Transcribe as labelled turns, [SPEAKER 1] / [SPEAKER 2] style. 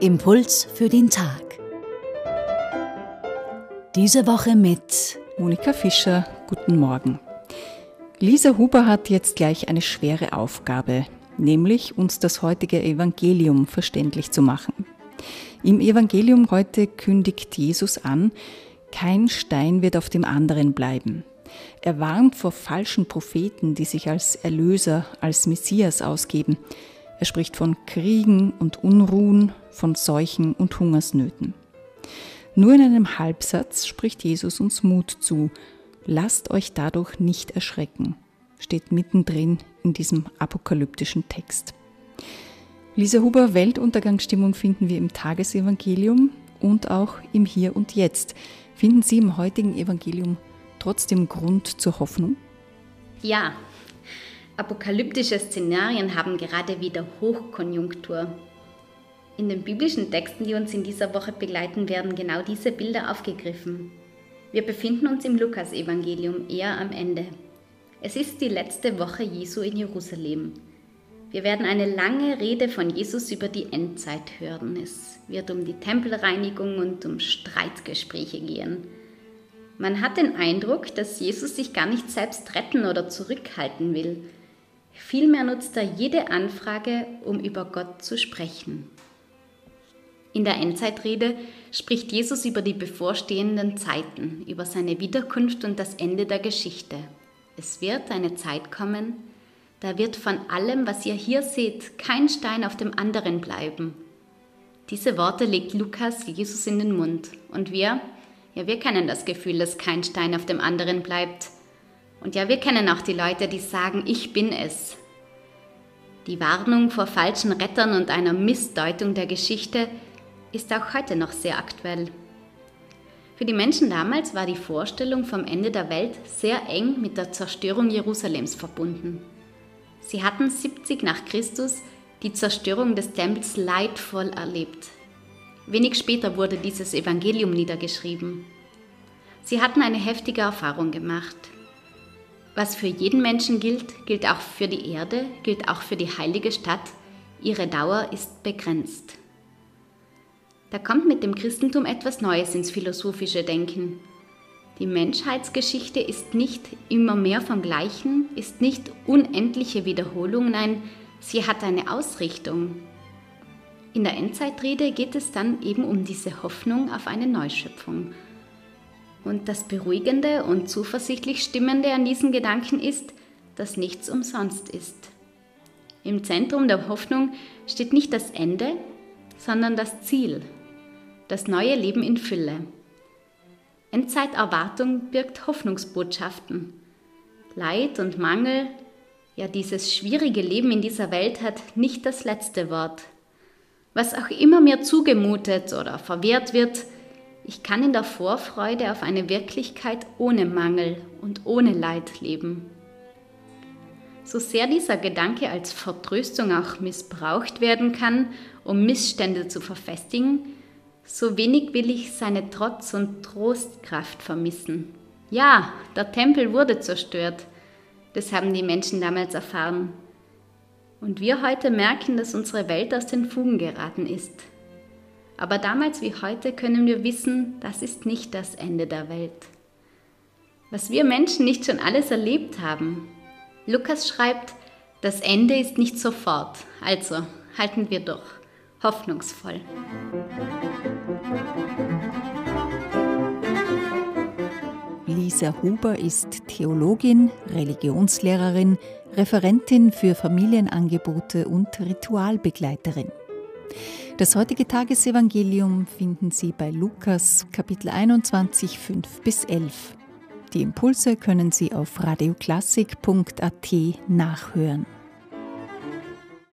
[SPEAKER 1] Impuls für den Tag. Diese Woche mit
[SPEAKER 2] Monika Fischer. Guten Morgen. Lisa Huber hat jetzt gleich eine schwere Aufgabe, nämlich uns das heutige Evangelium verständlich zu machen. Im Evangelium heute kündigt Jesus an, kein Stein wird auf dem anderen bleiben. Er warnt vor falschen Propheten, die sich als Erlöser, als Messias ausgeben. Er spricht von Kriegen und Unruhen, von Seuchen und Hungersnöten. Nur in einem Halbsatz spricht Jesus uns Mut zu. Lasst euch dadurch nicht erschrecken, steht mittendrin in diesem apokalyptischen Text. Lisa Huber, Weltuntergangsstimmung finden wir im Tagesevangelium und auch im Hier und Jetzt. Finden Sie im heutigen Evangelium trotzdem Grund zur Hoffnung?
[SPEAKER 3] Ja, Apokalyptische Szenarien haben gerade wieder Hochkonjunktur. In den biblischen Texten, die uns in dieser Woche begleiten, werden genau diese Bilder aufgegriffen. Wir befinden uns im Lukasevangelium eher am Ende. Es ist die letzte Woche Jesu in Jerusalem. Wir werden eine lange Rede von Jesus über die Endzeit hören. Es wird um die Tempelreinigung und um Streitgespräche gehen. Man hat den Eindruck, dass Jesus sich gar nicht selbst retten oder zurückhalten will, Vielmehr nutzt er jede Anfrage, um über Gott zu sprechen. In der Endzeitrede spricht Jesus über die bevorstehenden Zeiten, über seine Wiederkunft und das Ende der Geschichte. Es wird eine Zeit kommen, da wird von allem, was ihr hier seht, kein Stein auf dem anderen bleiben. Diese Worte legt Lukas Jesus in den Mund. Und wir, ja, wir kennen das Gefühl, dass kein Stein auf dem anderen bleibt. Und ja, wir kennen auch die Leute, die sagen, ich bin es. Die Warnung vor falschen Rettern und einer Missdeutung der Geschichte ist auch heute noch sehr aktuell. Für die Menschen damals war die Vorstellung vom Ende der Welt sehr eng mit der Zerstörung Jerusalems verbunden. Sie hatten 70 nach Christus die Zerstörung des Tempels leidvoll erlebt. Wenig später wurde dieses Evangelium niedergeschrieben. Sie hatten eine heftige Erfahrung gemacht. Was für jeden Menschen gilt, gilt auch für die Erde, gilt auch für die heilige Stadt. Ihre Dauer ist begrenzt. Da kommt mit dem Christentum etwas Neues ins philosophische Denken. Die Menschheitsgeschichte ist nicht immer mehr vom Gleichen, ist nicht unendliche Wiederholung, nein, sie hat eine Ausrichtung. In der Endzeitrede geht es dann eben um diese Hoffnung auf eine Neuschöpfung, und das Beruhigende und zuversichtlich Stimmende an diesen Gedanken ist, dass nichts umsonst ist. Im Zentrum der Hoffnung steht nicht das Ende, sondern das Ziel, das neue Leben in Fülle. Endzeiterwartung birgt Hoffnungsbotschaften. Leid und Mangel, ja dieses schwierige Leben in dieser Welt hat nicht das letzte Wort. Was auch immer mir zugemutet oder verwehrt wird, ich kann in der Vorfreude auf eine Wirklichkeit ohne Mangel und ohne Leid leben. So sehr dieser Gedanke als Vertröstung auch missbraucht werden kann, um Missstände zu verfestigen, so wenig will ich seine Trotz- und Trostkraft vermissen. Ja, der Tempel wurde zerstört. Das haben die Menschen damals erfahren. Und wir heute merken, dass unsere Welt aus den Fugen geraten ist. Aber damals wie heute können wir wissen, das ist nicht das Ende der Welt. Was wir Menschen nicht schon alles erlebt haben. Lukas schreibt, das Ende ist nicht sofort, also halten wir doch hoffnungsvoll.
[SPEAKER 2] Lisa Huber ist Theologin, Religionslehrerin, Referentin für Familienangebote und Ritualbegleiterin. Das heutige Tagesevangelium finden Sie bei Lukas Kapitel 21, 5 bis 11. Die Impulse können Sie auf radioklassik.at nachhören.